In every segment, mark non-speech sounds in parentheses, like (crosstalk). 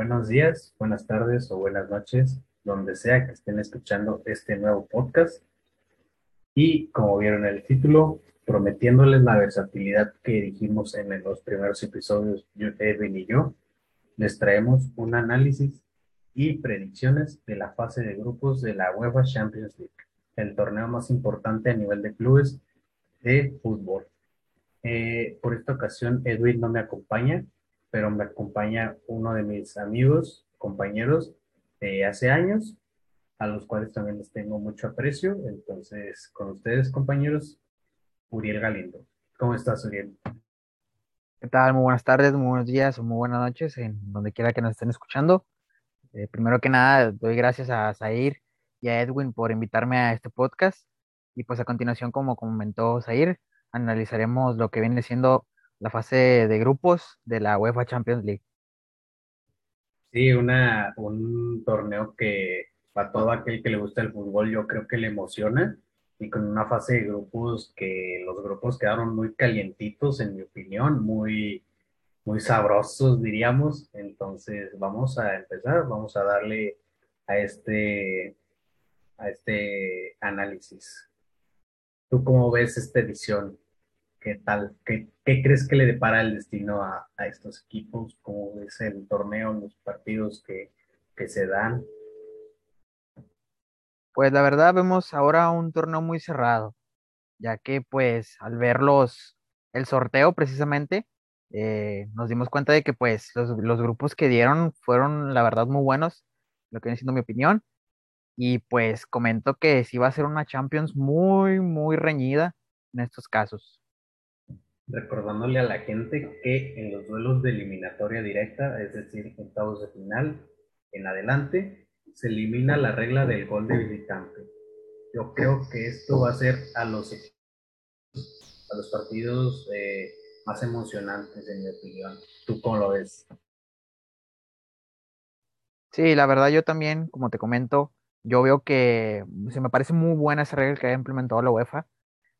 Buenos días, buenas tardes o buenas noches, donde sea que estén escuchando este nuevo podcast. Y como vieron en el título, prometiéndoles la versatilidad que dijimos en los primeros episodios, Edwin y yo, les traemos un análisis y predicciones de la fase de grupos de la UEFA Champions League, el torneo más importante a nivel de clubes de fútbol. Eh, por esta ocasión, Edwin no me acompaña, pero me acompaña uno de mis amigos, compañeros de hace años, a los cuales también les tengo mucho aprecio. Entonces, con ustedes, compañeros, Uriel Galindo. ¿Cómo estás, Uriel? ¿Qué tal? Muy buenas tardes, muy buenos días o muy buenas noches, en donde quiera que nos estén escuchando. Eh, primero que nada, doy gracias a Zair y a Edwin por invitarme a este podcast. Y pues a continuación, como comentó Zair, analizaremos lo que viene siendo la fase de grupos de la UEFA Champions League. Sí, una, un torneo que para todo aquel que le gusta el fútbol yo creo que le emociona y con una fase de grupos que los grupos quedaron muy calientitos en mi opinión, muy, muy sabrosos diríamos. Entonces vamos a empezar, vamos a darle a este, a este análisis. ¿Tú cómo ves esta edición? ¿Qué tal? ¿Qué, crees que le depara el destino a, estos equipos? ¿Cómo es el torneo, los partidos que, se dan? Pues la verdad vemos ahora un torneo muy cerrado, ya que pues al verlos el sorteo precisamente, eh, nos dimos cuenta de que pues los, los, grupos que dieron fueron la verdad muy buenos, lo que viene siendo mi opinión, y pues comento que sí va a ser una Champions muy, muy reñida en estos casos recordándole a la gente que en los duelos de eliminatoria directa, es decir, octavos de final en adelante, se elimina la regla del gol de visitante. Yo creo que esto va a ser a los, a los partidos eh, más emocionantes, en mi opinión. ¿Tú cómo lo ves? Sí, la verdad yo también, como te comento, yo veo que se me parece muy buena esa regla que ha implementado la UEFA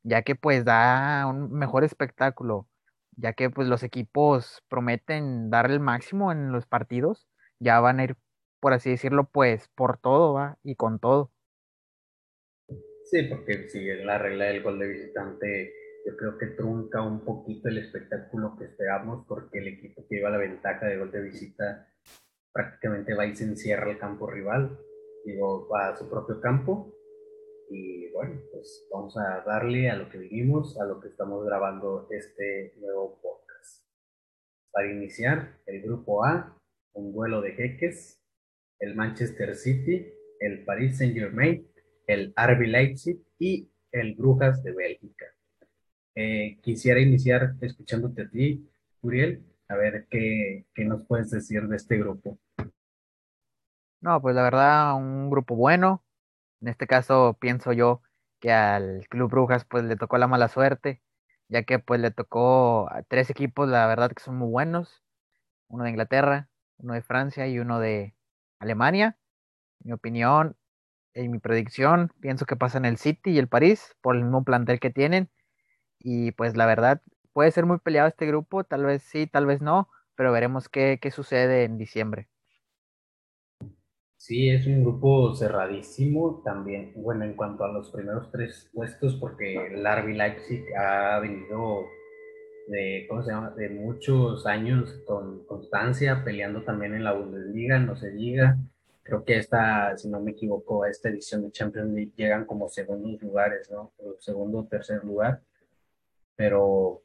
ya que pues da un mejor espectáculo, ya que pues los equipos prometen dar el máximo en los partidos, ya van a ir, por así decirlo, pues por todo, ¿va? Y con todo. Sí, porque si es la regla del gol de visitante, yo creo que trunca un poquito el espectáculo que esperamos, porque el equipo que lleva la ventaja de gol de visita prácticamente va y se encierra el campo rival, digo, va a su propio campo, y bueno, pues vamos a darle a lo que vivimos, a lo que estamos grabando este nuevo podcast. Para iniciar, el grupo A, un duelo de jeques, el Manchester City, el Paris Saint Germain, el RB Leipzig y el Brujas de Bélgica. Eh, quisiera iniciar escuchándote a ti, Uriel, a ver qué, qué nos puedes decir de este grupo. No, pues la verdad, un grupo bueno, en este caso pienso yo que al Club Brujas pues le tocó la mala suerte, ya que pues le tocó a tres equipos, la verdad que son muy buenos, uno de Inglaterra, uno de Francia y uno de Alemania. Mi opinión, en mi predicción, pienso que pasan el City y el París por el mismo plantel que tienen. Y pues la verdad, puede ser muy peleado este grupo, tal vez sí, tal vez no, pero veremos qué, qué sucede en diciembre. Sí, es un grupo cerradísimo también. Bueno, en cuanto a los primeros tres puestos, porque el RB Leipzig ha venido de, ¿cómo se llama? de muchos años con constancia, peleando también en la Bundesliga, no se diga. Creo que esta, si no me equivoco, a esta edición de Champions League llegan como segundos lugares, ¿no? segundo o tercer lugar. Pero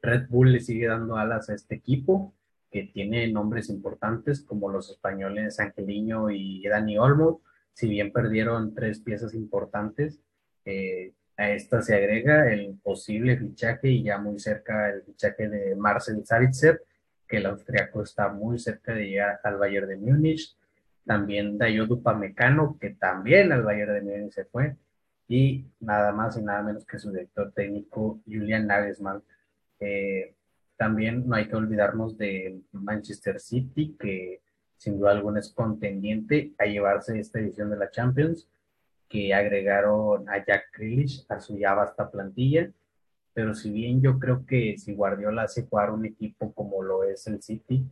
Red Bull le sigue dando alas a este equipo que tiene nombres importantes como los españoles Angeliño y Dani Olmo, si bien perdieron tres piezas importantes, eh, a esta se agrega el posible fichaje y ya muy cerca el fichaje de Marcel Savitzer, que el austriaco está muy cerca de llegar al Bayern de Múnich. También Dayodu Pamecano, que también al Bayern de Múnich se fue. Y nada más y nada menos que su director técnico, Julian Nagelsmann. Eh, también no hay que olvidarnos de Manchester City, que sin duda alguna es contendiente a llevarse esta edición de la Champions, que agregaron a Jack Grealish a su ya vasta plantilla. Pero si bien yo creo que si Guardiola hace jugar un equipo como lo es el City,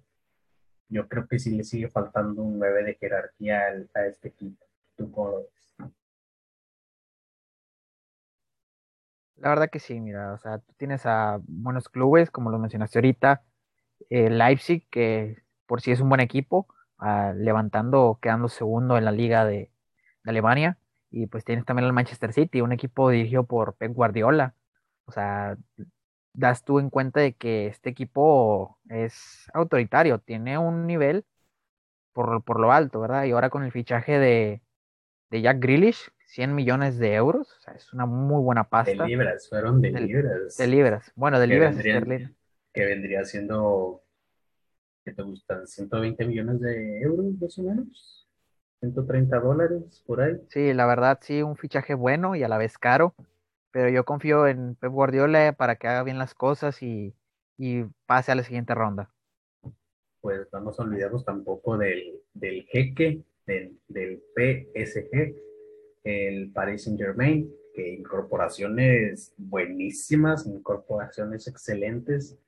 yo creo que sí le sigue faltando un 9 de jerarquía a este equipo. ¿Tú cómo lo ves? La verdad que sí, mira, o sea, tú tienes a buenos clubes, como lo mencionaste ahorita, Leipzig, que por sí es un buen equipo, ah, levantando, quedando segundo en la liga de, Alemania, y pues tienes también el Manchester City, un equipo dirigido por Pep Guardiola, o sea, das tú en cuenta de que este equipo es autoritario, tiene un nivel por, por lo alto, ¿verdad? Y ahora con el fichaje de, de Jack Grealish, 100 millones de euros, o sea, es una muy buena pasta. De libras, fueron de, libras. De libras, bueno, de libras Que vendría siendo, ¿qué te gustan? 120 millones de euros, más o menos. 130 dólares, por ahí. Sí, la verdad, sí, un fichaje bueno y a la vez caro, pero yo confío en Pep Guardiola para que haga bien las cosas y, y pase a la siguiente ronda. Pues vamos a olvidarnos tampoco del, del jeque, del, del PSG, el Paris Saint Germain, que incorporaciones buenísimas, incorporaciones excelentes.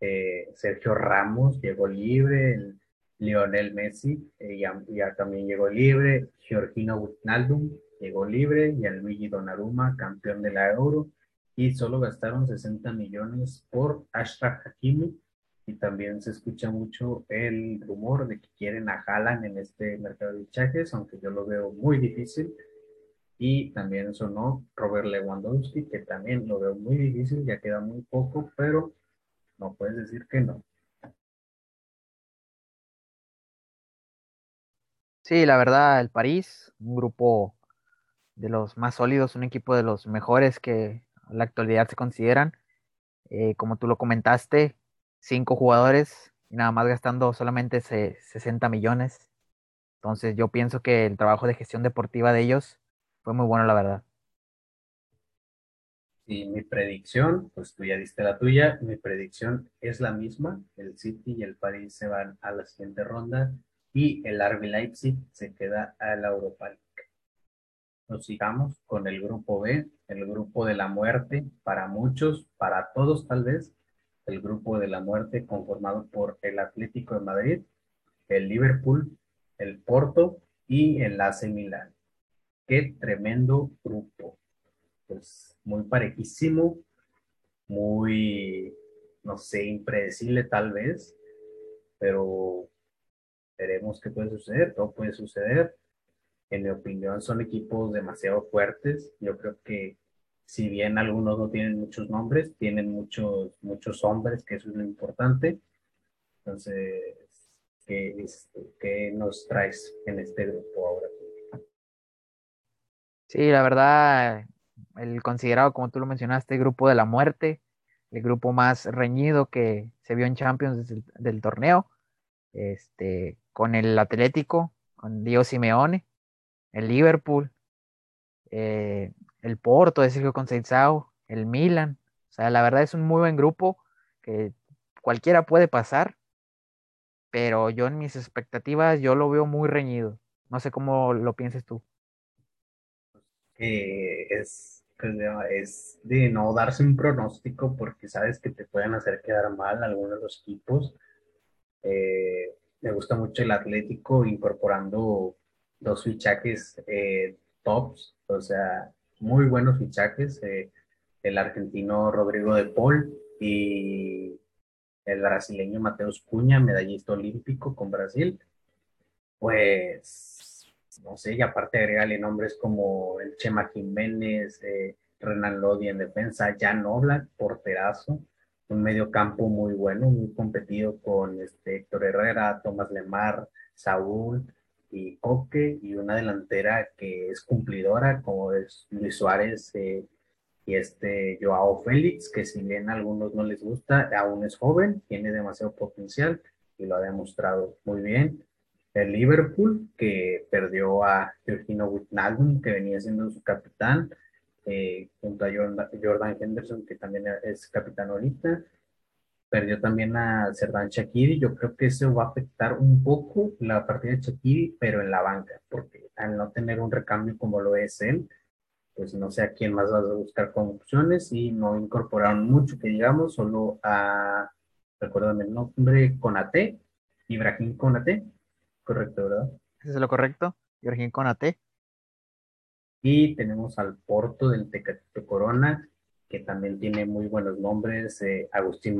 Eh, Sergio Ramos llegó libre, Lionel Messi eh, ya, también llegó libre, Georgino Wijnaldum llegó libre, y el Luigi Donnarumma, campeón de la Euro, y solo gastaron 60 millones por Ashraf Hakimi, y también se escucha mucho el rumor de que quieren a Haaland en este mercado de fichajes, aunque yo lo veo muy difícil. Y también sonó Robert Lewandowski, que también lo veo muy difícil, ya queda muy poco, pero no puedes decir que no. Sí, la verdad, el París, un grupo de los más sólidos, un equipo de los mejores que en la actualidad se consideran. Eh, como tú lo comentaste, cinco jugadores y nada más gastando solamente 60 millones. Entonces yo pienso que el trabajo de gestión deportiva de ellos fue muy bueno, la verdad. Y mi predicción, pues tú ya diste la tuya, mi predicción es la misma, el City y el París se van a la siguiente ronda y el RB Leipzig se queda a la Europa League. Nos sigamos con el grupo B, el grupo de la muerte, para muchos, para todos tal vez, el grupo de la muerte conformado por el Atlético de Madrid, el Liverpool, el Porto y el AC Milan. Qué tremendo grupo. Pues muy parejísimo, muy, no sé, impredecible tal vez, pero veremos qué puede suceder, todo puede suceder. En mi opinión son equipos demasiado fuertes. Yo creo que si bien algunos no tienen muchos nombres, tienen muchos, muchos hombres, que eso es lo importante. Entonces, ¿qué, qué nos traes en este grupo ahora? Sí, la verdad, el considerado, como tú lo mencionaste, grupo de la muerte, el grupo más reñido que se vio en Champions del, torneo, este, con el Atlético, con Diego Simeone, el Liverpool, eh, el Porto de Sergio Conceição, el Milan. O sea, la verdad es un muy buen grupo que cualquiera puede pasar, pero yo en mis expectativas yo lo veo muy reñido. No sé cómo lo pienses tú es, es de no darse un pronóstico porque sabes que te pueden hacer quedar mal algunos de los equipos. Eh, me gusta mucho el Atlético incorporando dos fichajes eh, tops, o sea, muy buenos fichajes. Eh, el argentino Rodrigo de Paul y el brasileño Mateus Cuña, medallista olímpico con Brasil. Pues no sé, y aparte agregarle nombres como el Chema Jiménez, eh, Renan Lodi en defensa, Jan Oblak, porterazo, un medio campo muy bueno, muy competido con este Héctor Herrera, Tomás Lemar, Saúl y Coque, y una delantera que es cumplidora, como es Luis Suárez eh, y este Joao Félix, que si bien a algunos no les gusta, aún es joven, tiene demasiado potencial y lo ha demostrado muy bien el Liverpool, que perdió a Georgino Wijnaldum, que venía siendo su capitán, eh, junto a Jordan, Henderson, que también es capitán ahorita. Perdió también a Serdan Shakiri. Yo creo que eso va a afectar un poco la partida de Shakiri, pero en la banca, porque al no tener un recambio como lo es él, pues no sé a quién más vas a buscar con opciones y no incorporaron mucho, que digamos, solo a, recuérdame el nombre, Conate, Ibrahim Konate, correcto, ¿verdad? ¿Eso es lo correcto? Ibrahim Konate. Y tenemos al Porto del Tecatito Corona, que también tiene muy buenos nombres, eh, Agustín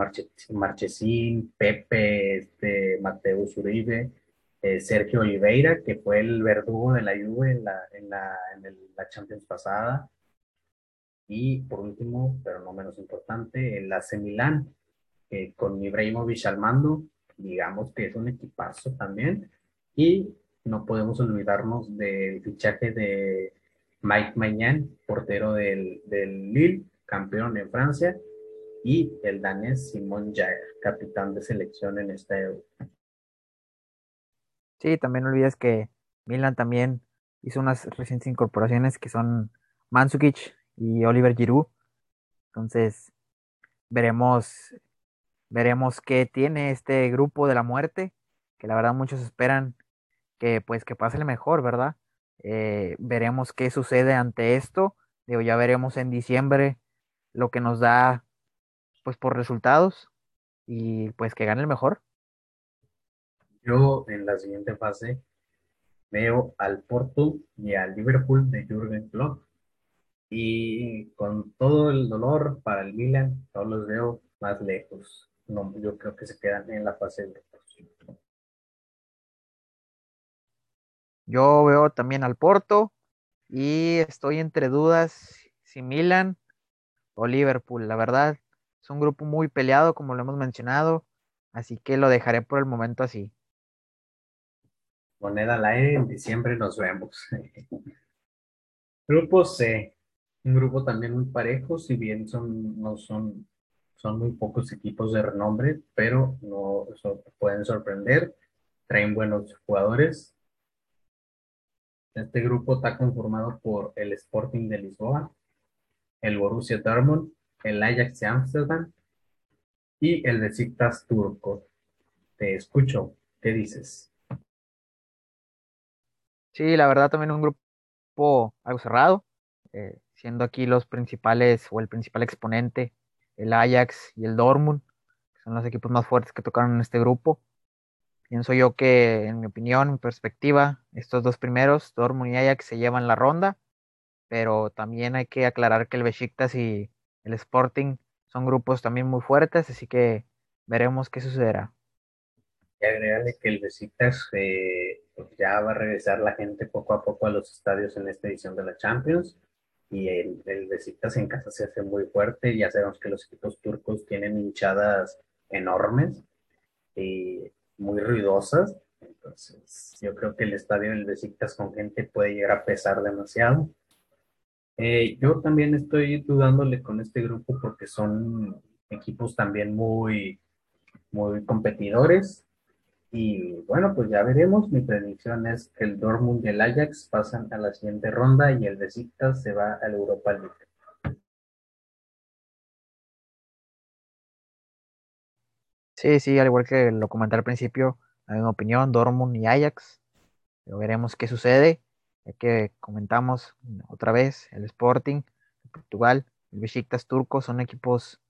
Marchesín, Pepe, este, Mateus Uribe, eh, Sergio Oliveira, que fue el verdugo de la Juve en la, en la, en la Champions pasada. Y por último, pero no menos importante, el AC Milán, que con Ibrahimovic al mando, digamos que es un equipazo también. Y no podemos olvidarnos del fichaje de Mike Maignan, portero del, del Lille, campeón en Francia, y el danés Simon Jager, capitán de selección en esta Euro. Sí, también no olvides que Milan también hizo unas recientes incorporaciones que son Mandzukic y Oliver Giroud. Entonces, veremos veremos qué tiene este grupo de la muerte, que la verdad muchos esperan que pues que pase el mejor, ¿verdad? Eh, veremos qué sucede ante esto. Digo, ya veremos en diciembre lo que nos da pues por resultados y pues que gane el mejor. Yo en la siguiente fase veo al Porto y al Liverpool de Jürgen Klopp y con todo el dolor para el Milan, no los veo más lejos. No, yo creo que se quedan en la fase de Yo veo también al Porto y estoy entre dudas si Milan o Liverpool. La verdad, es un grupo muy peleado, como lo hemos mencionado, así que lo dejaré por el momento así. Moneda al aire, en diciembre nos vemos. (laughs) grupo C, un grupo también muy parejo, si bien son, no son, son muy pocos equipos de renombre, pero no pueden sorprender, traen buenos jugadores, este grupo está conformado por el Sporting de Lisboa, el Borussia Dortmund, el Ajax de Amsterdam y el Besiktas turco. Te escucho, ¿qué dices? Sí, la verdad también un grupo algo cerrado, eh, siendo aquí los principales o el principal exponente el Ajax y el Dortmund, que son los equipos más fuertes que tocaron en este grupo. Pienso yo que, en mi opinión, en perspectiva, estos dos primeros, Dortmund y Ajax, se llevan la ronda, pero también hay que aclarar que el Besiktas y el Sporting son grupos también muy fuertes, así que veremos qué sucederá. Y agregarle que el Besiktas eh, pues ya va a regresar la gente poco a poco a los estadios en esta edición de la Champions y el, el Besiktas en casa se hace muy fuerte. Ya sabemos que los equipos turcos tienen hinchadas enormes y muy ruidosas. Entonces, yo creo que el estadio del Besiktas con gente puede llegar a pesar demasiado. Eh, yo también estoy dudándole con este grupo porque son equipos también muy, muy competidores. Y bueno, pues ya veremos. Mi predicción es que el Dortmund y el Ajax pasan a la siguiente ronda y el Besiktas se va al Europa League. Sí, sí, al igual que lo comenté al principio, la misma opinión, Dortmund y Ajax. Pero veremos qué sucede, ya que comentamos otra vez, el Sporting de Portugal, el Besiktas turco son equipos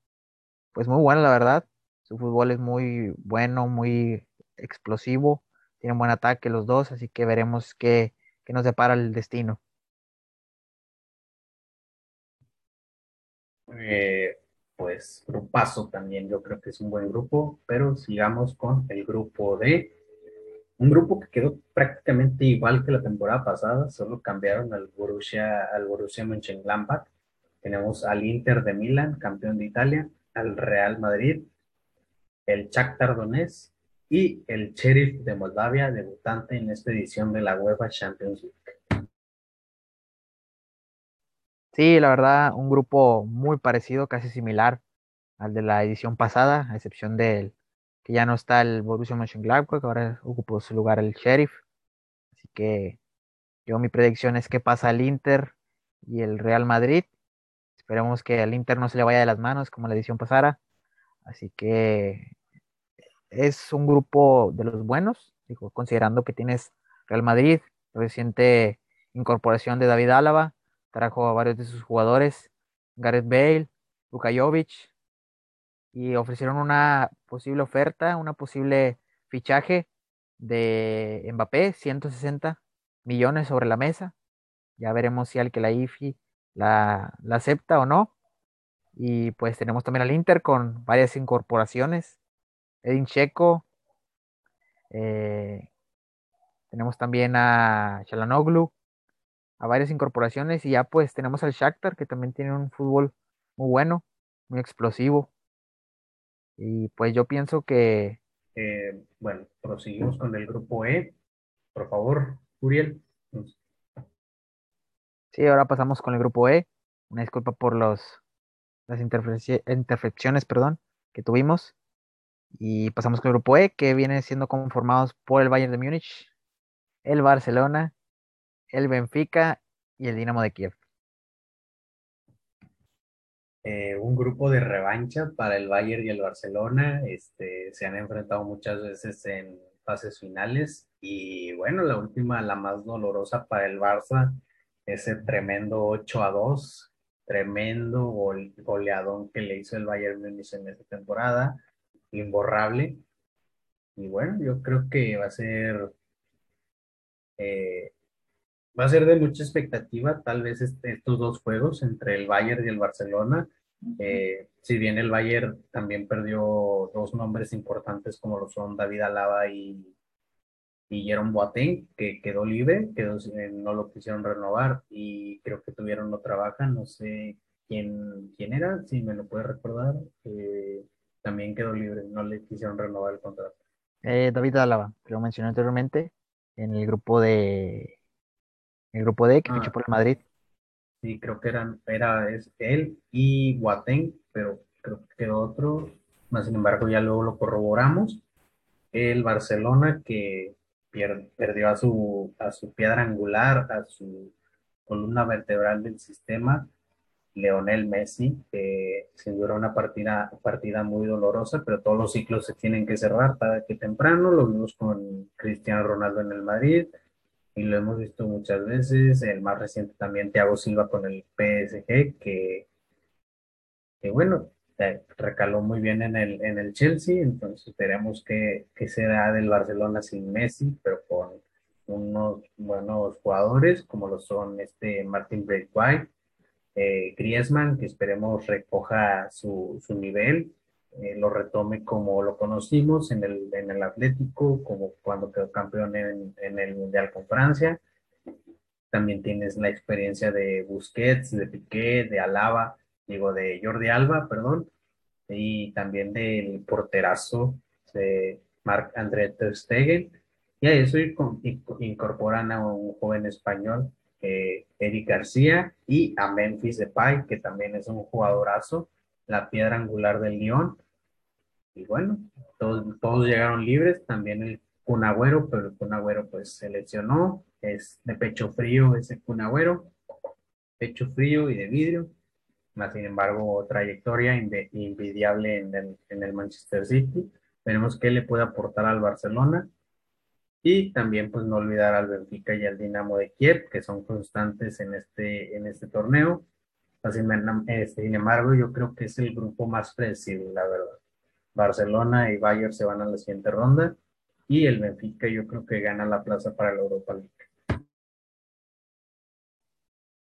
pues muy buenos, la verdad. Su fútbol es muy bueno, muy explosivo, tienen buen ataque los dos, así que veremos qué, qué nos depara el destino. Eh, pues grupazo también, yo creo que es un buen grupo, pero sigamos con el grupo D. Un grupo que quedó prácticamente igual que la temporada pasada, solo cambiaron al Borussia, al Borussia Mönchengladbach. Tenemos al Inter de Milán, campeón de Italia, al Real Madrid, el Shakhtar Donetsk y el Sheriff de Moldavia, debutante en esta edición de la UEFA Champions League. Sí, la verdad, un grupo muy parecido, casi similar al de la edición pasada, a excepción del que ya no está el Borussia Mönchengladbach, que ahora ocupó su lugar el Sheriff. Así que yo mi predicción es que pasa el Inter y el Real Madrid. Esperemos que al Inter no se le vaya de las manos como la edición pasada. Así que es un grupo de los buenos, digo, considerando que tienes Real Madrid, reciente incorporación de David Álava, trajo a varios de sus jugadores, Gareth Bale, Luka Jovic, y ofrecieron una posible oferta, una posible fichaje de Mbappé, 160 millones sobre la mesa. Ya veremos si al que la IFI la, la acepta o no. Y pues tenemos también al Inter con varias incorporaciones. Edin Checo. Eh, tenemos también a Chalanoglu. A varias incorporaciones. Y ya pues tenemos al Shakhtar que también tiene un fútbol muy bueno, muy explosivo. Y pues yo pienso que... Eh, bueno, proseguimos con el grupo E. Por favor, Uriel. Sí, ahora pasamos con el grupo E. Una disculpa por los, las interfecciones perdón, que tuvimos. Y pasamos con el grupo E, que viene siendo conformados por el Bayern de Múnich, el Barcelona, el Benfica y el Dinamo de Kiev. Eh, un grupo de revancha para el Bayern y el Barcelona. Este, se han enfrentado muchas veces en fases finales y bueno, la última, la más dolorosa para el Barça, ese tremendo 8 a 2, tremendo goleadón que le hizo el Bayern Múnich en esta temporada, imborrable. Y bueno, yo creo que va a ser eh, va a ser de mucha expectativa tal vez este, estos dos juegos entre el Bayern y el Barcelona. Eh, si bien el Bayern también perdió dos nombres importantes como lo son David Alaba y, y Jerome Boateng, que quedó libre, quedó, eh, no lo quisieron renovar y creo que tuvieron otra baja, no sé quién, quién era, si me lo puede recordar, eh, también quedó libre, no le quisieron renovar el contrato. David Alaba, que lo mencioné anteriormente, en el grupo de el grupo D que fichó ah. por el Madrid. Sí, creo que eran, era es él y Guatén, pero creo que otro. Más sin embargo, ya luego lo corroboramos. El Barcelona que perdió a su, a su piedra angular, a su columna vertebral del sistema, Leonel Messi, que sin duda una partida, partida muy dolorosa, pero todos los ciclos se tienen que cerrar para que temprano. Lo vimos con Cristiano Ronaldo en el Madrid, y lo hemos visto muchas veces. El más reciente también, Thiago Silva con el PSG, que, que bueno, recaló muy bien en el, en el Chelsea, entonces esperemos que, que será del Barcelona sin Messi, pero con unos buenos jugadores como lo son este Martin Braithwaite, eh, Griezmann, que esperemos recoja su, su nivel, eh, lo retome como lo conocimos en el, en el Atlético, como cuando quedó campeón en, en, el Mundial con Francia. También tienes la experiencia de Busquets, de Piqué, de Alaba, digo, de Jordi Alba, perdón, y también del porterazo de Marc-André Ter Stegen. Y a eso incorporan a un joven español, eh, Eric García, y a Memphis Depay, que también es un jugadorazo, la piedra angular del Lyon y bueno, todos, todos llegaron libres, también el Cunagüero, pero el Cunagüero pues se lesionó, es de pecho frío ese Cunagüero, pecho frío y de vidrio, más sin embargo trayectoria invidiable en el, en el Manchester City, veremos qué le puede aportar al Barcelona y también pues no olvidar al Benfica y al Dinamo de Kiev que son constantes en este, en este torneo. Sin embargo, yo creo que es el grupo más predecible, la verdad. Barcelona y Bayern se van a la siguiente ronda y el Benfica yo creo que gana la plaza para la Europa League.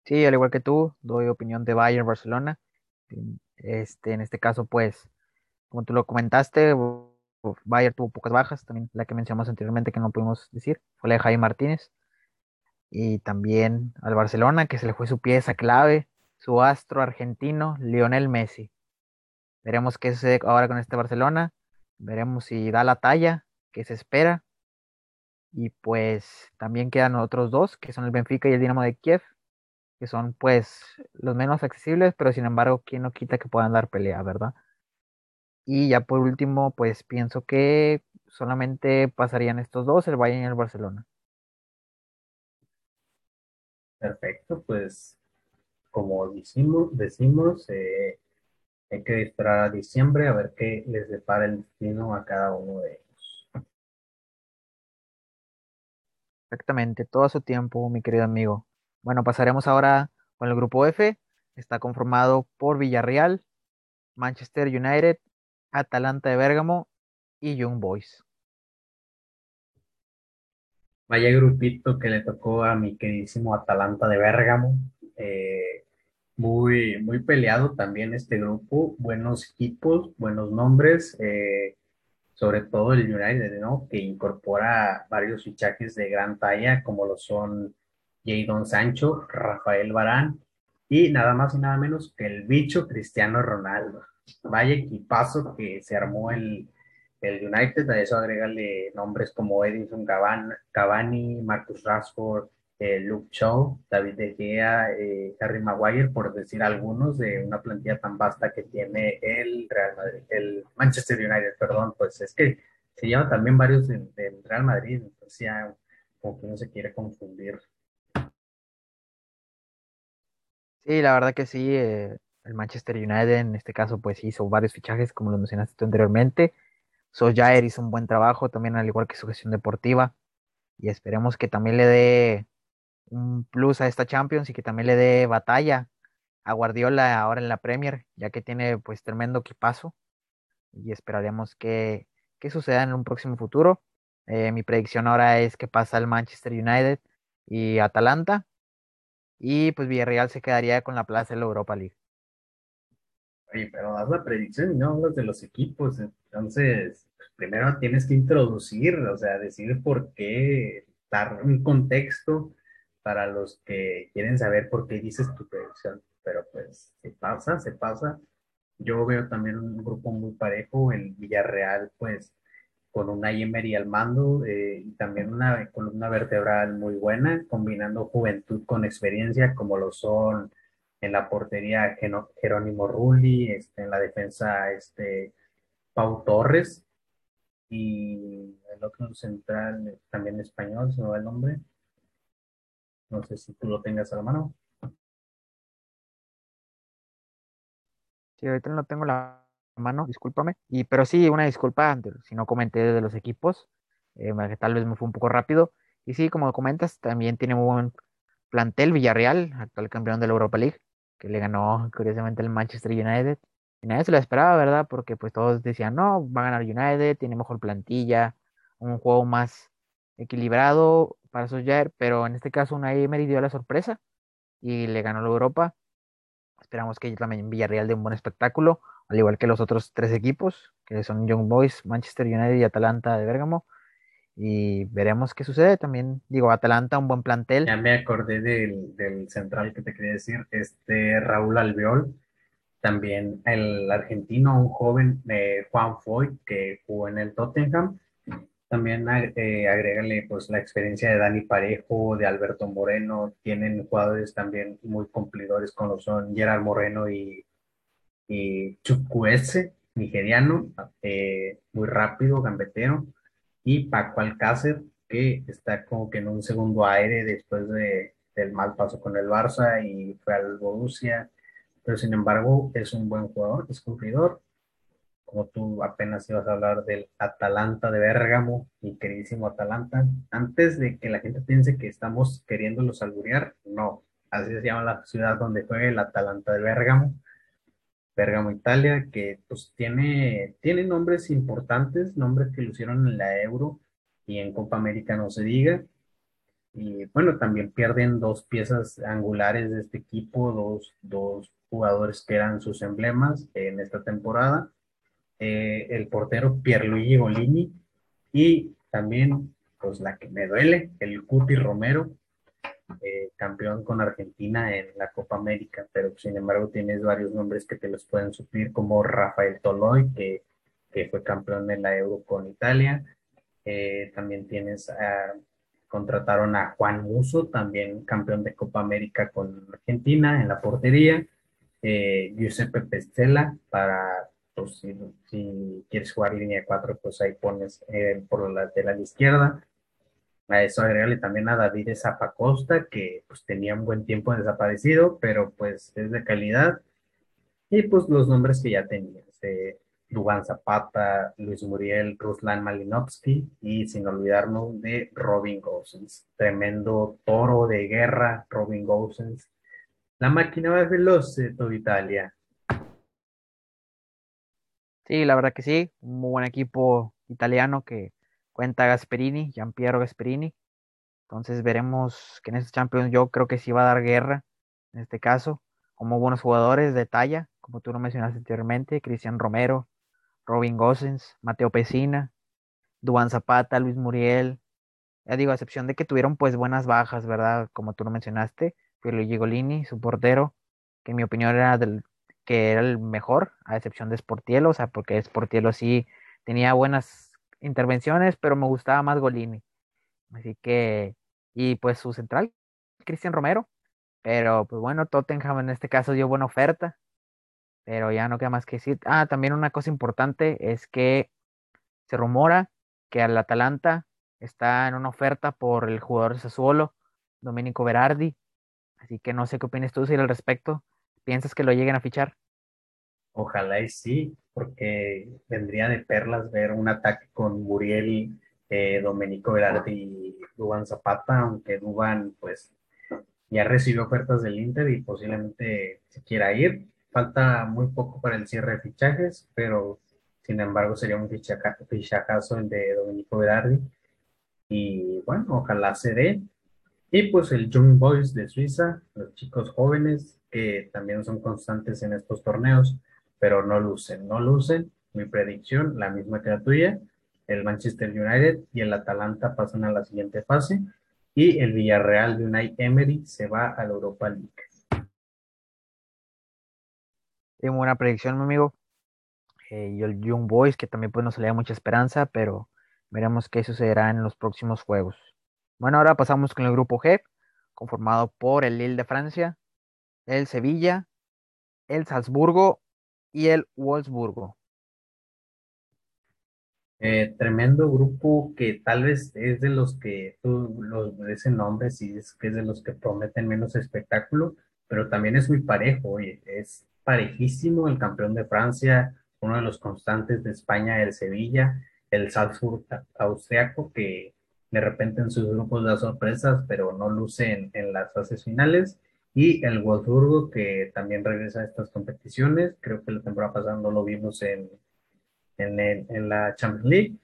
Sí, al igual que tú, doy opinión de Bayern Barcelona. Este, en este caso, pues, como tú lo comentaste, Bayern tuvo pocas bajas, también la que mencionamos anteriormente que no pudimos decir, fue la de Jaime Martínez. Y también al Barcelona, que se le fue su pieza clave, su astro argentino, Lionel Messi. Veremos qué sucede ahora con este Barcelona. Veremos si da la talla que se espera. Y pues también quedan otros dos, que son el Benfica y el Dinamo de Kiev, que son pues los menos accesibles, pero sin embargo, ¿quién no quita que puedan dar pelea, verdad? Y ya por último, pues pienso que solamente pasarían estos dos, el Bayern y el Barcelona. Perfecto, pues como decimos, decimos eh, hay que esperar a diciembre a ver qué les depara el destino a cada uno de ellos. Exactamente, todo a su tiempo, mi querido amigo. Bueno, pasaremos ahora con el grupo F. Está conformado por Villarreal, Manchester United, Atalanta de Bérgamo y Young Boys. Vaya grupito que le tocó a mi queridísimo Atalanta de Bérgamo. Eh, muy, muy peleado también este grupo. Buenos equipos, buenos nombres. Eh, sobre todo el United, ¿no? Que incorpora varios fichajes de gran talla, como lo son Jadon Sancho, Rafael Barán y nada más y nada menos que el bicho Cristiano Ronaldo. Vaya equipazo que se armó el, el United, a eso agrégale nombres como Edinson Cavani, Marcus Rashford, eh, Luke Shaw, David De Gea, eh, Harry Maguire, por decir algunos de una plantilla tan vasta que tiene el Real Madrid, el Manchester United, perdón, pues es que se llaman también varios del, Real Madrid, entonces ya como que no se quiere confundir. Sí, la verdad que sí, eh, el Manchester United en este caso pues hizo varios fichajes, como lo mencionaste tú anteriormente. Solskjaer hizo un buen trabajo también, al igual que su gestión deportiva, y esperemos que también le dé un plus a esta Champions y que también le dé batalla a Guardiola ahora en la Premier, ya que tiene pues tremendo equipazo y esperaremos que, que suceda en un próximo futuro. Eh, mi predicción ahora es que pasa el Manchester United y Atalanta y pues Villarreal se quedaría con la plaza de la Europa League. Oye, pero haz la predicción y no hablas de los equipos, entonces primero tienes que introducir, o sea, decir por qué, dar un contexto para los que quieren saber por qué dices tu predicción. Pero pues se pasa, se pasa. Yo veo también un grupo muy parejo, el Villarreal, pues con una Emery al mando eh, y también una columna vertebral muy buena, combinando juventud con experiencia, como lo son en la portería Jerónimo Rulli, este, en la defensa este, Pau Torres y el otro central también español, se me va el nombre, no sé si tú lo tengas a la mano. Sí, ahorita no tengo la mano, discúlpame. Y, pero sí, una disculpa si no comenté de los equipos, eh, tal vez me fue un poco rápido. Y sí, como comentas, también tiene un buen plantel Villarreal, actual campeón de la Europa League, que le ganó curiosamente el Manchester United. Y nadie se lo esperaba, ¿verdad? Porque pues todos decían, no, va a ganar United, tiene mejor plantilla, un juego más equilibrado para Solskjaer, pero en este caso una Emery dio la sorpresa y le ganó la Europa. Esperamos que también Villarreal dé un buen espectáculo, al igual que los otros tres equipos, que son Young Boys, Manchester United y Atalanta de Bergamo. Y veremos qué sucede. También digo, Atalanta, un buen plantel. Ya me acordé del, del central que te quería decir, este Raúl Alveol, también el argentino, un joven, eh, Juan Foy, que jugó en el Tottenham, también eh, agrégale pues la experiencia de Dani Parejo, de Alberto Moreno, tienen jugadores también muy cumplidores como son Gerard Moreno y, y Chukwueze, nigeriano, eh, muy rápido, gambetero, y Paco Alcácer, que está como que en un segundo aire después de, del mal paso con el Barça y fue al Borussia, pero sin embargo es un buen jugador, es cumplidor, como tú apenas ibas a hablar del Atalanta de Bérgamo, mi queridísimo Atalanta, antes de que la gente piense que estamos queriéndolos alburear, no, así se llama la ciudad donde fue el Atalanta de Bérgamo, Bérgamo, Italia, que pues tiene, tiene nombres importantes, nombres que lucieron en la Euro y en Copa América no se diga. Y bueno, también pierden dos piezas angulares de este equipo, dos, dos jugadores que eran sus emblemas en esta temporada eh, el portero Pierluigi Golini y también, pues la que me duele, el Cuti Romero, eh, campeón con Argentina en la Copa América, pero sin embargo tienes varios nombres que te los pueden suplir, como Rafael Toloy, que, que fue campeón en la Euro con Italia. Eh, también tienes, contrataron a Juan Muso, también campeón de Copa América con Argentina en la portería. Giuseppe Pestela para pues si, quieres jugar línea 4, pues ahí pones eh, por la lateral izquierda. A eso agregarle también a David Zapacosta, que pues tenía un buen tiempo desaparecido, pero pues es de calidad. Y pues los nombres que ya tenías, eh, Zapata, Luis Muriel, Ruslan Malinovsky y sin olvidarnos de Robin Gosens, tremendo toro de guerra, Robin Gosens. La máquina más veloz de toda Italia. Sí, la verdad que sí, un muy buen equipo italiano que cuenta Gasperini, Giampiero Gasperini, Entonces veremos que en este Champions yo creo que sí va a dar guerra, en este caso, como buenos jugadores de talla, como tú lo mencionaste anteriormente, Cristian Romero, Robin Gosens, Mateo Pesina, Duan Zapata, Luis Muriel, ya digo, a excepción de que tuvieron pues buenas bajas, ¿verdad? Como tú lo mencionaste, Luigi Golini, su portero, que en mi opinión era del que era el mejor, a excepción de Sportielo, o sea, porque Sportielo sí tenía buenas intervenciones, pero me gustaba más Golini. Así que, y pues su central, Cristian Romero, pero pues bueno, Tottenham en este caso dio buena oferta, pero ya no queda más que decir. Ah, también una cosa importante es que se rumora que al Atalanta está en una oferta por el jugador Sassuolo, Domenico Berardi, así que no sé qué opinas tú al respecto. ¿Piensas que lo lleguen a fichar? Ojalá y sí, porque vendría de perlas ver un ataque con Muriel, eh, Domenico Berardi y Duban Zapata, aunque Duban pues ya recibió ofertas del Inter y posiblemente se quiera ir. Falta muy poco para el cierre de fichajes, pero sin embargo sería un fichajazo el de Domenico Berardi. Y bueno, ojalá se dé. Y pues el Young Boys de Suiza, los chicos jóvenes que también son constantes en estos torneos, pero no lucen, no lucen. Mi predicción, la misma que la tuya, el Manchester United y el Atalanta pasan a la siguiente fase y el Villarreal de Unai Emery se va a la Europa League. Tengo una predicción, mi amigo. Eh, y el Young Boys, que también pues no le da mucha esperanza, pero veremos qué sucederá en los próximos juegos. Bueno, ahora pasamos con el grupo G, conformado por el Lille de Francia, el Sevilla, el Salzburgo y el Wolfsburgo. Eh, tremendo grupo que tal vez es de los que tú los ese nombre sí es que es de los que prometen menos espectáculo, pero también es muy parejo, es parejísimo el campeón de Francia, uno de los constantes de España, el Sevilla, el Salzburg austriaco, que de repente en sus grupos da sorpresas, pero no luce en, las fases finales, y el Wolfsburgo, que también regresa a estas competiciones, creo que la temporada pasada no lo vimos en en, la Champions League.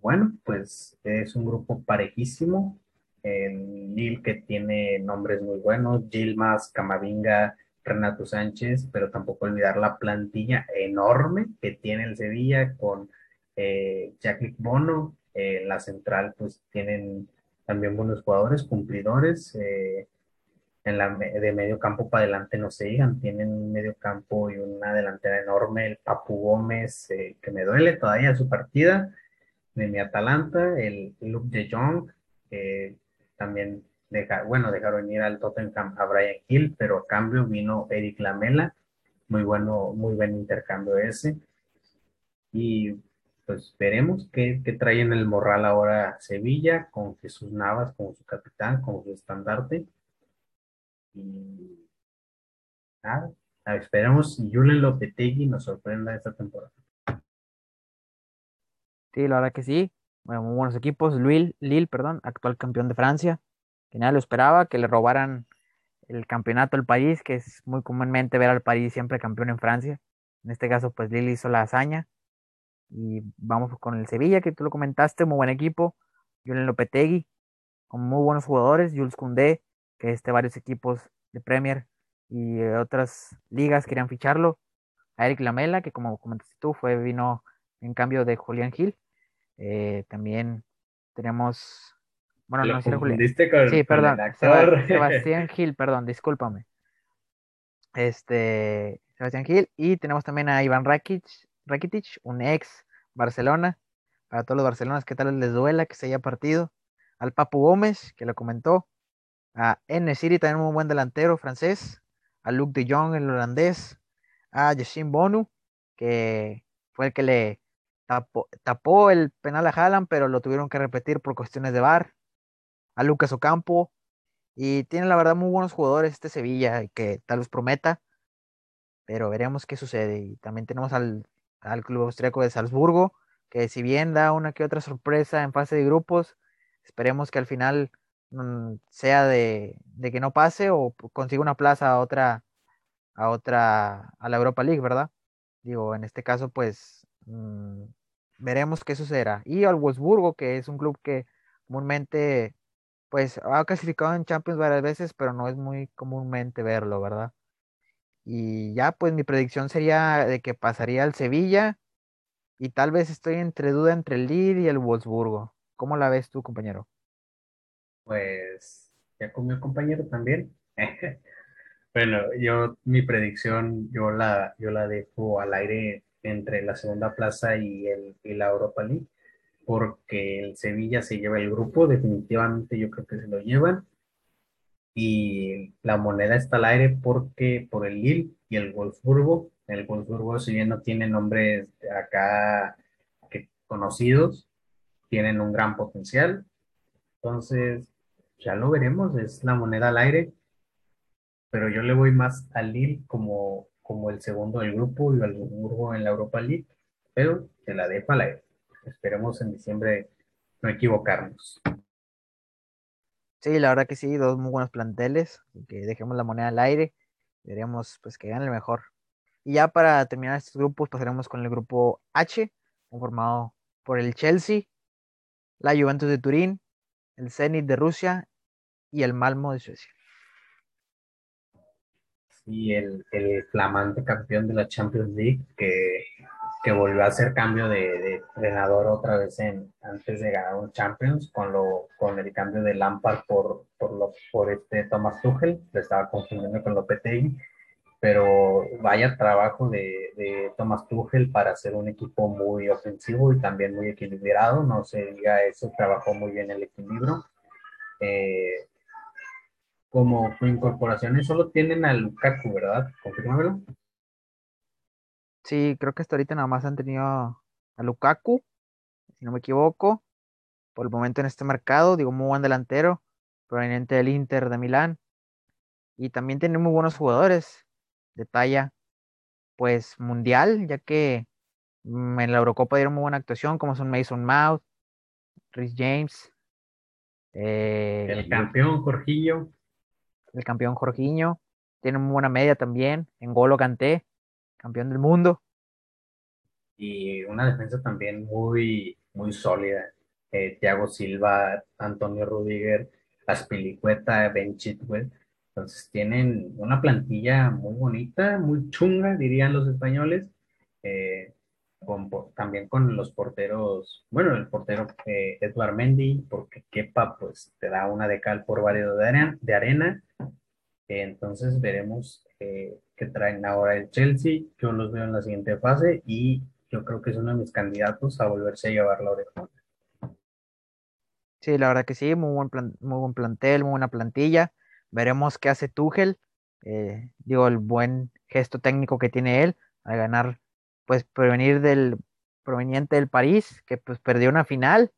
Bueno, pues es un grupo parejísimo. El Lille que tiene nombres muy buenos, Gilmas, Camavinga, Renato Sánchez, pero tampoco olvidar la plantilla enorme que tiene el Sevilla con eh, Jackie Bono. Eh, la central, pues tienen también buenos jugadores, cumplidores. Eh, en la, de medio campo para adelante no se digan, tienen un medio campo y una delantera enorme, el Papu Gómez, eh, que me duele todavía su partida, de mi Atalanta, el Luke de Jong, que también deja, bueno, dejaron ir al Tottenham a Brian Hill, pero a cambio vino Eric Lamela, muy bueno, muy buen intercambio ese. Y pues veremos qué, qué trae en el morral ahora Sevilla, con Jesús Navas como su capitán, como su estandarte y nada, esperemos y Julen Lopetegui nos sorprenda esta temporada. Sí, la verdad que sí. Bueno, muy buenos equipos. Lille, Lille, perdón, actual campeón de Francia, que nadie lo esperaba, que le robaran el campeonato al país, que es muy comúnmente ver al país siempre campeón en Francia. En este caso, pues Lille hizo la hazaña. Y vamos con el Sevilla, que tú lo comentaste, muy buen equipo. Julen Lopetegui, con muy buenos jugadores. Jules Koundé, este, varios equipos de Premier y otras ligas querían ficharlo. A Eric Lamela, que como comentaste tú, fue, vino en cambio de Julián Gil. Eh, también tenemos. Bueno, no sé Julián. sí, perdón. (laughs) Sebastián Gil, perdón, discúlpame. Este, Sebastián Gil. Y tenemos también a Iván Rakitic, Rakitic, un ex Barcelona. Para todos los barcelonas, ¿qué tal les duela que se haya partido? Al Papu Gómez, que lo comentó a N City, también un buen delantero francés, a Luke de Jong, el holandés, a Jessim Bonu, que fue el que le tapó, el penal a Haaland, pero lo tuvieron que repetir por cuestiones de VAR, a Lucas Ocampo, y tiene la verdad muy buenos jugadores este Sevilla, que tal vez prometa, pero veremos qué sucede. Y también tenemos al, al club austriaco de Salzburgo, que si bien da una que otra sorpresa en fase de grupos, esperemos que al final sea de, que no pase o consiga una plaza a otra, a otra, a la Europa League, ¿verdad? Digo, en este caso, pues mm, veremos qué sucederá. Y al Wolfsburgo, que es un club que comúnmente pues ha clasificado en Champions varias veces, pero no es muy comúnmente verlo, ¿verdad? Y ya, pues mi predicción sería de que pasaría al Sevilla y tal vez estoy entre duda entre el Lille y el Wolfsburgo. ¿Cómo la ves tú, compañero? Pues ya comió compañero también. (laughs) Bueno, yo mi predicción yo la yo la dejo al aire entre la segunda plaza y el y la Europa League porque el Sevilla se lleva el grupo, definitivamente yo creo que se lo llevan y la moneda está al aire porque por el Lille y el Wolfsburgo, el Wolfsburgo si bien no tiene nombres acá conocidos, tienen un gran potencial. Entonces, ya lo veremos, es la moneda al aire, pero yo le voy más al Lille como, como el segundo del grupo y al Wolfsburgo en la Europa League, pero se la dejo al aire. Esperemos en diciembre no equivocarnos. Sí, la verdad que sí, dos muy buenos planteles, que dejemos la moneda al aire, veremos pues que gane el mejor. Y ya para terminar estos grupos pasaremos con el grupo H, conformado por el Chelsea, la Juventus de Turín, el Zenit de Rusia y el Malmo de Suecia. Sí, el, el flamante campeón de la Champions League que que volvió a hacer cambio de, entrenador otra vez en, antes de ganar un Champions con, lo, con el cambio de Lampard por, por, lo, por este Thomas Tuchel, le estaba confundiendo con Lopetegui, pero vaya trabajo de, de Thomas Tuchel para hacer un equipo muy ofensivo y también muy equilibrado, no se diga eso, trabajó muy bien el equilibrio. Eh, como incorporaciones solo tienen a Lukaku, ¿verdad? Confírmamelo. Sí, creo que hasta ahorita nada más han tenido a Lukaku, si no me equivoco, por el momento en este mercado, digo, muy buen delantero, proveniente del Inter de Milán, y también tiene muy buenos jugadores de talla, pues mundial, ya que mm, en la Eurocopa dieron muy buena actuación, como son Mason Mount, Rhys James, eh, el campeón Jorginho, el campeón Jorginho, tiene muy buena media también, en Golo Canté, campeón del mundo. Y una defensa también muy, muy sólida. Eh, Thiago Silva, Antonio Rudiger, Aspilicueta, Ben Chitwell. Entonces tienen una plantilla muy bonita, muy chunga, dirían los españoles. Eh, también con los porteros, bueno, el portero eh, Edward Mendy, porque Kepa pues te da una de cal por varios de arena. De arena. entonces veremos que traen ahora el Chelsea. Yo los veo en la siguiente fase y yo creo que es uno de mis candidatos a volverse a llevar la oreja. Sí, la verdad que sí, muy buen, muy buen plantel, muy buena plantilla. Veremos qué hace Tuchel. Eh, digo, el buen gesto técnico que tiene él a ganar, pues prevenir del proveniente del París, que pues perdió una final,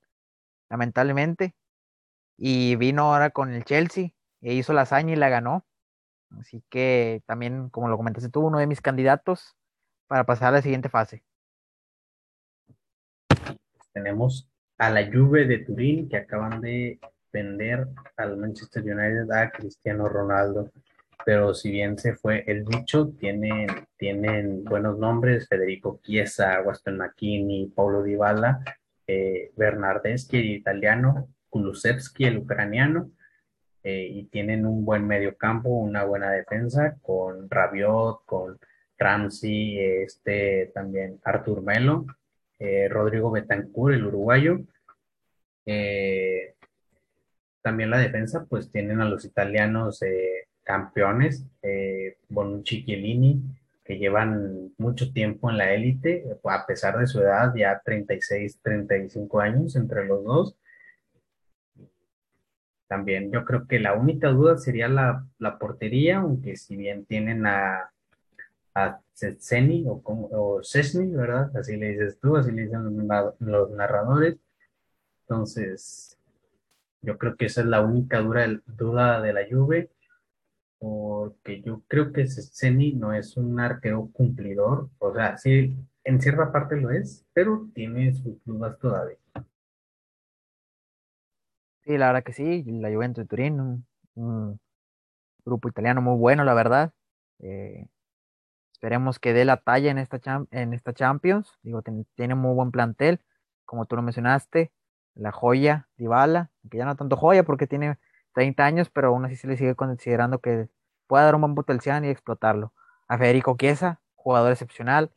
lamentablemente, y vino ahora con el Chelsea e hizo la hazaña y la ganó. Así que también, como lo comentaste tú, uno de mis candidatos para pasar a la siguiente fase. Tenemos a la Juve de Turín que acaban de vender al Manchester United a Cristiano Ronaldo. Pero si bien se fue el bicho, tienen, tienen buenos nombres, Federico Chiesa, Waston McKinney, Paulo Dybala, eh, el italiano, Kulusevski, el ucraniano, eh, y tienen un buen medio campo, una buena defensa con Rabiot, con Ramsey, este también Artur Melo, eh, Rodrigo Betancourt, el uruguayo. Eh, también la defensa, pues tienen a los italianos campeones, Bonucci Chiellini, que llevan mucho tiempo en la élite, a pesar de su edad, ya 36, 35 años entre los dos también yo creo que la única duda sería la, portería, aunque si bien tienen a, a o, o ¿verdad? Así le dices tú, así le dicen los, narradores. Entonces, yo creo que esa es la única duda de la Juve, porque yo creo que Ceni no es un arquero cumplidor, o sea, sí, en cierta parte lo es, pero tiene sus dudas todavía. Sí, la verdad que sí, la Juventus de Turín, un, grupo italiano muy bueno, la verdad. Eh, esperemos que dé la talla en esta, en esta Champions. Digo, tiene muy buen plantel, como tú lo mencionaste. La joya Dybala, que ya no tanto joya porque tiene 30 años, pero aún así se le sigue considerando que puede dar un buen potencial y explotarlo. A Federico Chiesa, jugador excepcional,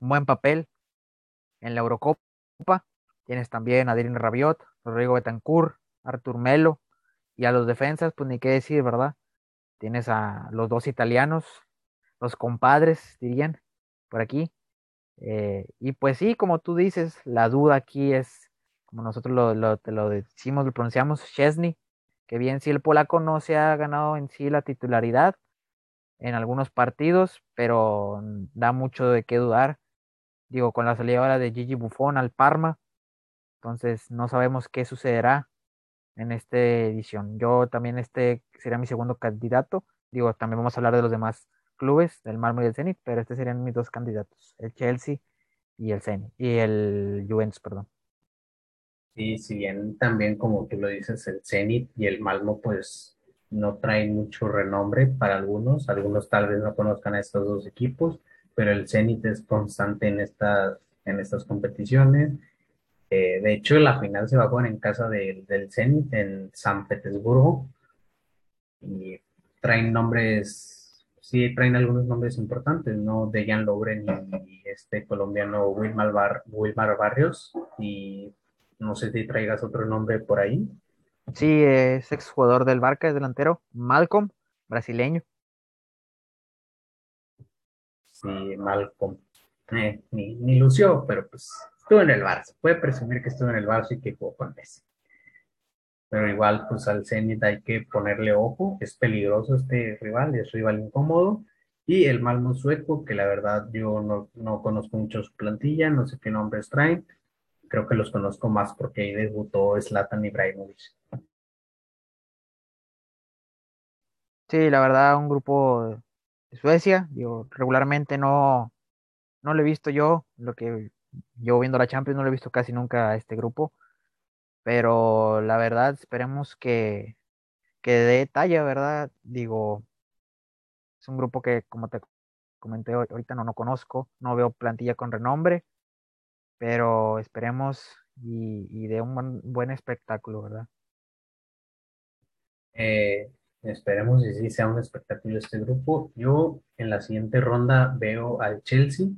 un buen papel en la Eurocopa. Tienes también a Dylan Rabiot, Rodrigo Betancourt, Artur Melo, y a los defensas, pues ni qué decir, ¿verdad? Tienes a los dos italianos, los compadres, dirían, por aquí. Eh, y pues sí, como tú dices, la duda aquí es, como nosotros lo, lo, lo decimos, lo pronunciamos, Chesney, que bien si el polaco no se ha ganado en sí la titularidad en algunos partidos, pero da mucho de qué dudar. Digo, con la salida ahora de Gigi Buffon al Parma, entonces no sabemos qué sucederá en esta edición. Yo también este sería mi segundo candidato. Digo, también vamos a hablar de los demás clubes, del Malmo y del Zenit, pero estos serían mis dos candidatos, el Chelsea y el Zenit, y el Juventus, perdón. Sí, si bien también como tú lo dices, el Zenit y el Malmo pues no traen mucho renombre para algunos, algunos tal vez no conozcan a estos dos equipos, pero el Zenit es constante en estas, en estas competiciones eh, de hecho, la final se va a jugar en casa del Zenit en San Petersburgo. Y traen nombres, sí, traen algunos nombres importantes, ¿no? Dejan Lobren y este colombiano Wilmar, Wilmar Barrios. Y no sé si traigas otro nombre por ahí. Sí, es exjugador del Barca, es delantero. Malcolm, brasileño. Sí, Malcolm. Eh, ni, ni lució, pero pues estuvo en el Barça. Puede presumir que estuvo en el Barça y que jugó con Messi. Pero igual, pues al Zenit hay que ponerle ojo. Es peligroso este rival, es rival incómodo. Y el Malmo sueco, que la verdad yo no, no conozco mucho su plantilla, no sé qué nombres traen. Creo que los conozco más porque ahí debutó Zlatan Ibrahimovic. Sí, la verdad, un grupo de Suecia, yo regularmente no, no lo he visto yo, lo que yo viendo la Champions no lo he visto casi nunca a este grupo, pero la verdad esperemos que, que dé talla, ¿verdad? Digo, es un grupo que, como te comenté ahorita, no, no conozco, no veo plantilla con renombre, pero esperemos y, y dé un buen, espectáculo, ¿verdad? Eh, esperemos y sí sea un espectáculo este grupo. Yo en la siguiente ronda veo al Chelsea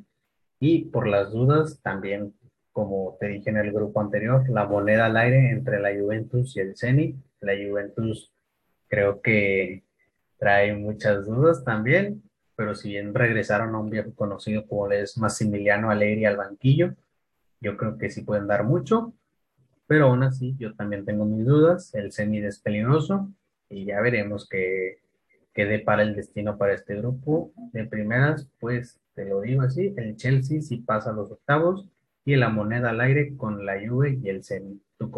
y por las dudas, también, como te dije en el grupo anterior, la moneda al aire entre la Juventus y el Zenit. La Juventus creo que trae muchas dudas también, pero si bien regresaron a un viejo conocido como es Massimiliano Allegri al banquillo, yo creo que sí pueden dar mucho, pero aún así yo también tengo mis dudas. El Zenit es peligroso y ya veremos qué, qué depara el destino para este grupo. De primeras, pues te lo digo así, el Chelsea sí pasa a los octavos y la moneda al aire con la Juve y el Zenit. ¿Tú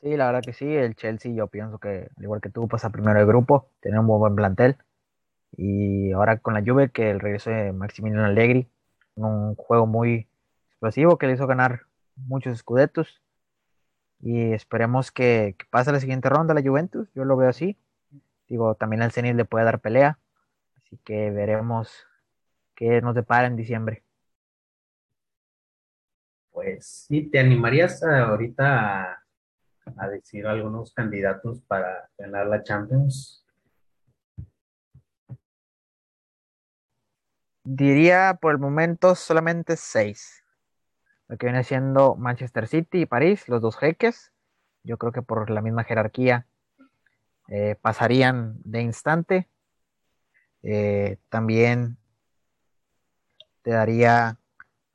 Sí, la verdad que sí, el Chelsea yo pienso que, al igual que tú, pasa primero el grupo, tiene un muy buen plantel. Y ahora con la Juve, que el regreso de Maximiliano Allegri, un juego muy explosivo que le hizo ganar muchos escudetos. Y esperemos que, pase la siguiente ronda la Juventus, yo lo veo así. Digo, también al Zenit le puede dar pelea. Así que veremos qué nos depara en diciembre. Pues sí, ¿te animarías ahorita a, decir algunos candidatos para ganar la Champions? Diría por el momento solamente seis. Lo que viene siendo Manchester City y París, los dos jeques. Yo creo que por la misma jerarquía eh, pasarían de instante. Eh, también te daría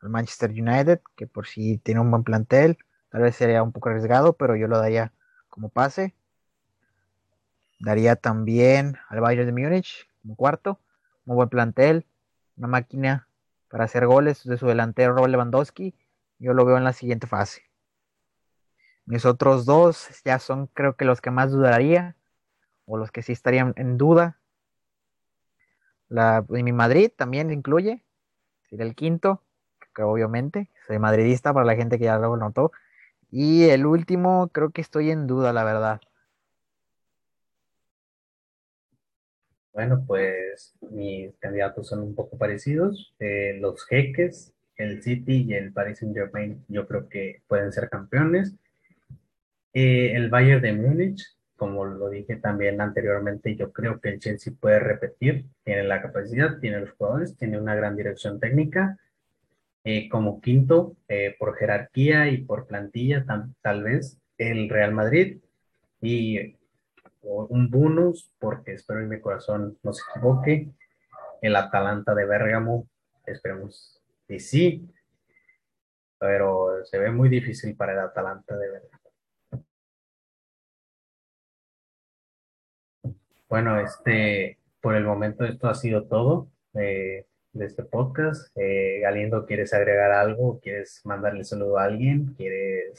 al Manchester United, que por si tiene un buen plantel, tal vez sería un poco arriesgado, pero yo lo daría como pase. Daría también al Bayern de Múnich como cuarto, un buen plantel, una máquina para hacer goles de su delantero Robert Lewandowski. Yo lo veo en la siguiente fase. Mis otros dos ya son creo que los que más dudaría, o los que sí estarían en duda, la, mi Madrid también incluye, sería el quinto, que obviamente, soy madridista para la gente que ya lo notó. Y el último, creo que estoy en duda, la verdad. Bueno, pues mis candidatos son un poco parecidos. Eh, los jeques, el City y el Paris Saint-Germain yo creo que pueden ser campeones. Eh, el Bayern de Múnich, como lo dije también anteriormente, yo creo que el Chelsea puede repetir, tiene la capacidad, tiene los jugadores, tiene una gran dirección técnica. Eh, como quinto, eh, por jerarquía y por plantilla, tal vez el Real Madrid y un bonus, porque espero en mi corazón no se equivoque, el Atalanta de Bérgamo, esperemos y sí, pero se ve muy difícil para el Atalanta de Bérgamo. Bueno, este, por el momento esto ha sido todo eh, de este podcast. Eh, Galindo, ¿quieres agregar algo? ¿Quieres mandarle saludo a alguien? ¿Quieres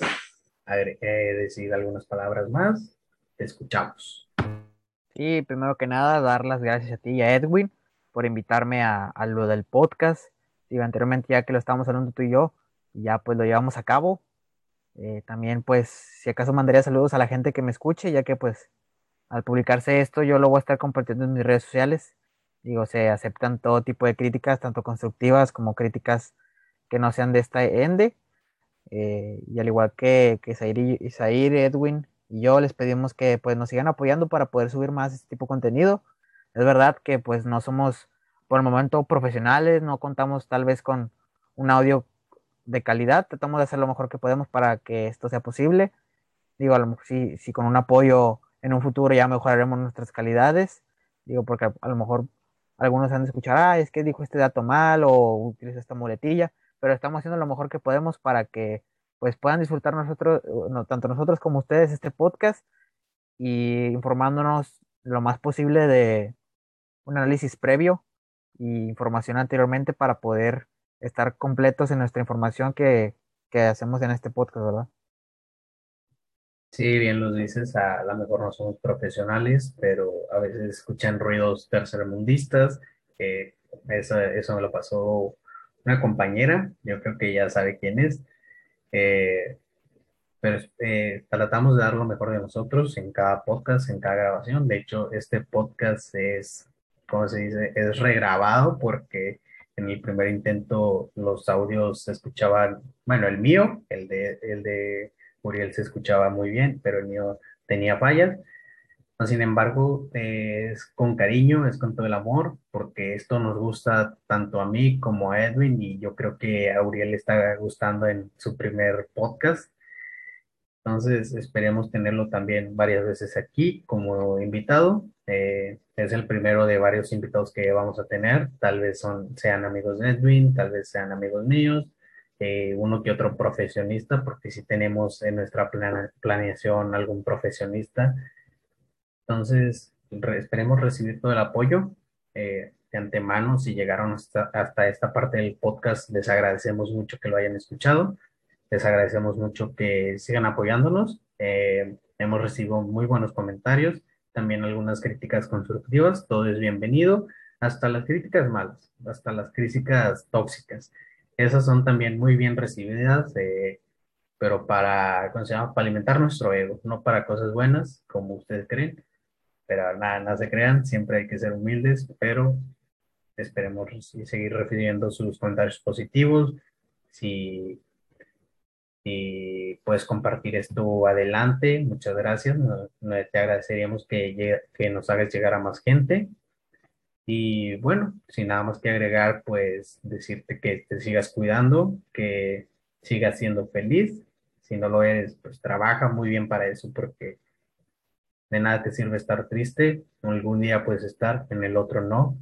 eh, decir algunas palabras más? Te escuchamos. Sí, primero que nada, dar las gracias a ti y a Edwin por invitarme a, lo del podcast. Digo, anteriormente ya que lo estábamos hablando tú y yo, ya pues lo llevamos a cabo. Eh, también pues si acaso mandaría saludos a la gente que me escuche, ya que pues al publicarse esto yo lo voy a estar compartiendo en mis redes sociales. Digo, se aceptan todo tipo de críticas, tanto constructivas como críticas que no sean de esta ende. Eh, y al igual que, que Isair, Edwin y yo les pedimos que pues nos sigan apoyando para poder subir más este tipo de contenido. Es verdad que pues no somos por el momento profesionales, no contamos tal vez con un audio de calidad, tratamos de hacer lo mejor que podemos para que esto sea posible. Digo, a lo mejor si, si con un apoyo en un futuro ya mejoraremos nuestras calidades. Digo, porque a, lo mejor algunos han de escuchar, ah, es que dijo este dato mal o utiliza esta muletilla, pero estamos haciendo lo mejor que podemos para que pues puedan disfrutar nosotros, tanto nosotros como ustedes, este podcast y informándonos lo más posible de un análisis previo y información anteriormente para poder estar completos en nuestra información que, que hacemos en este podcast, ¿verdad? Sí, bien lo dices, a lo mejor no somos profesionales, pero a veces escuchan ruidos tercermundistas. eso, eso me lo pasó una compañera, yo creo que ya sabe quién es. Eh, pero eh, tratamos de dar lo mejor de nosotros en cada podcast, en cada grabación. De hecho, este podcast es, ¿cómo se dice? Es regrabado porque en el primer intento los audios se escuchaban, bueno, el mío, el de, el de Uriel se escuchaba muy bien, pero el mío tenía fallas. Sin embargo, es con cariño, es con todo el amor, porque esto nos gusta tanto a mí como a Edwin y yo creo que a Uriel está gustando en su primer podcast. Entonces, esperemos tenerlo también varias veces aquí como invitado. Eh, es el primero de varios invitados que vamos a tener. Tal vez son, sean amigos de Edwin, tal vez sean amigos míos, eh, uno que otro profesionista, porque si tenemos en nuestra planeación algún profesionista. Entonces, esperemos recibir todo el apoyo. Eh, de antemano, si llegaron hasta, hasta esta parte del podcast, les agradecemos mucho que lo hayan escuchado. Les agradecemos mucho que sigan apoyándonos. Eh, hemos recibido muy buenos comentarios, también algunas críticas constructivas. Todo es bienvenido, hasta las críticas malas, hasta las críticas tóxicas. Esas son también muy bien recibidas, eh, pero para, ¿cómo se llama? Para alimentar nuestro ego, no para cosas buenas, como ustedes creen. Pero nada, nada se crean, siempre hay que ser humildes, pero esperemos seguir recibiendo sus comentarios positivos. Si y puedes compartir esto adelante. Muchas gracias. te agradeceríamos que, que nos hagas llegar a más gente. Y bueno, sin nada más que agregar, pues decirte que te sigas cuidando, que sigas siendo feliz. Si no lo eres, pues trabaja muy bien para eso, porque de nada te sirve estar triste. Algún día puedes estar, en el otro no.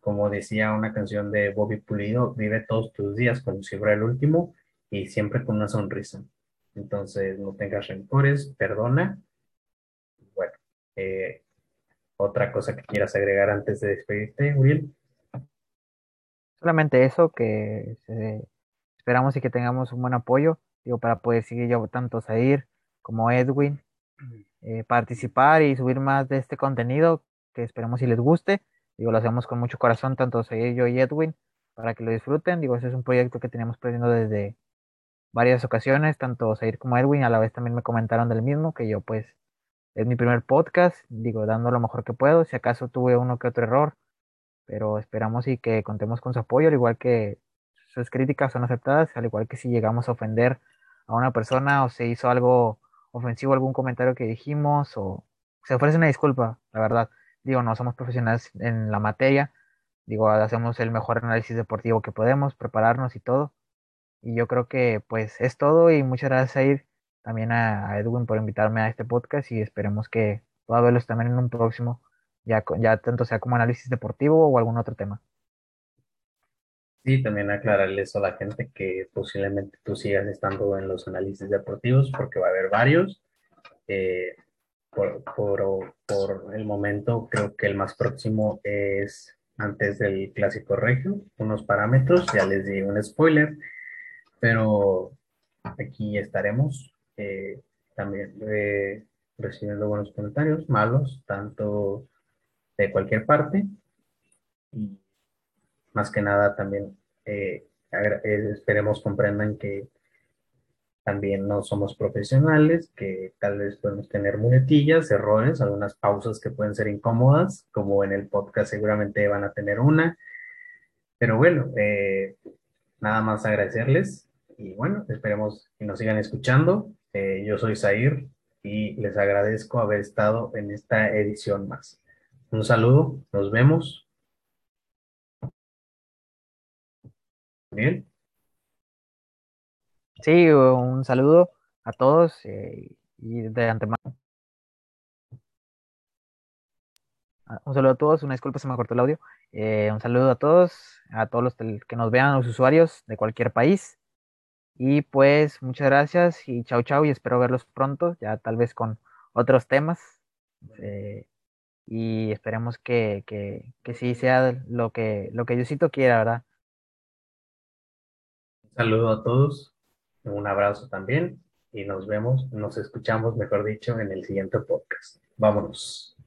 Como decía una canción de Bobby Pulido, vive todos tus días como si fuera el último y siempre con una sonrisa. Entonces, no tengas rencores, perdona. Bueno, eh, otra cosa que quieras agregar antes de despedirte, Uriel. Solamente eso, que esperamos y que tengamos un buen apoyo, digo, para poder seguir yo tanto Zair como Edwin, eh, participar y subir más de este contenido, que esperamos si les guste. Digo, lo hacemos con mucho corazón, tanto Zair, yo y Edwin, para que lo disfruten. Digo, ese es un proyecto que tenemos planeando desde varias ocasiones, tanto Zair como Edwin a la vez también me comentaron del mismo, que yo pues es mi primer podcast, digo, dando lo mejor que puedo, si acaso tuve uno que otro error, pero esperamos y que contemos con su apoyo, al igual que sus críticas son aceptadas, al igual que si llegamos a ofender a una persona o se hizo algo ofensivo, algún comentario que dijimos o se ofrece una disculpa, la verdad. Digo, no somos profesionales en la materia, digo, hacemos el mejor análisis deportivo que podemos, prepararnos y todo. Y yo creo que pues es todo y muchas gracias a ir también a, Edwin por invitarme a este podcast y esperemos que pueda verlos también en un próximo, ya, ya tanto sea como análisis deportivo o algún otro tema. Sí, también aclararles a la gente que posiblemente tú sigas estando en los análisis deportivos porque va a haber varios. Eh, por, por, por, el momento creo que el más próximo es antes del Clásico Regio, unos parámetros, ya les di un spoiler, pero aquí estaremos eh, también eh, recibiendo buenos comentarios, malos, tanto de cualquier parte. Y más que nada también eh, eh, esperemos comprendan que también no somos profesionales, que tal vez podemos tener muletillas, errores, algunas pausas que pueden ser incómodas, como en el podcast seguramente van a tener una. Pero bueno, eh, nada más agradecerles y bueno, esperemos que nos sigan escuchando. yo soy Zair y les agradezco haber estado en esta edición más. Un saludo, nos vemos. Bien. Sí, un saludo a todos eh, y de antemano. Ah, un saludo a todos, una disculpa, se me cortó el audio. Eh, un saludo a todos, a todos los que nos vean, los usuarios de cualquier país. Y pues muchas gracias y chao chao y espero verlos pronto, ya tal vez con otros temas. Eh, y esperemos que, que, que sí sea lo que, lo que Diosito quiera, ¿verdad? Saludo a todos, un abrazo también y nos vemos, nos escuchamos, mejor dicho, en el siguiente podcast. Vámonos.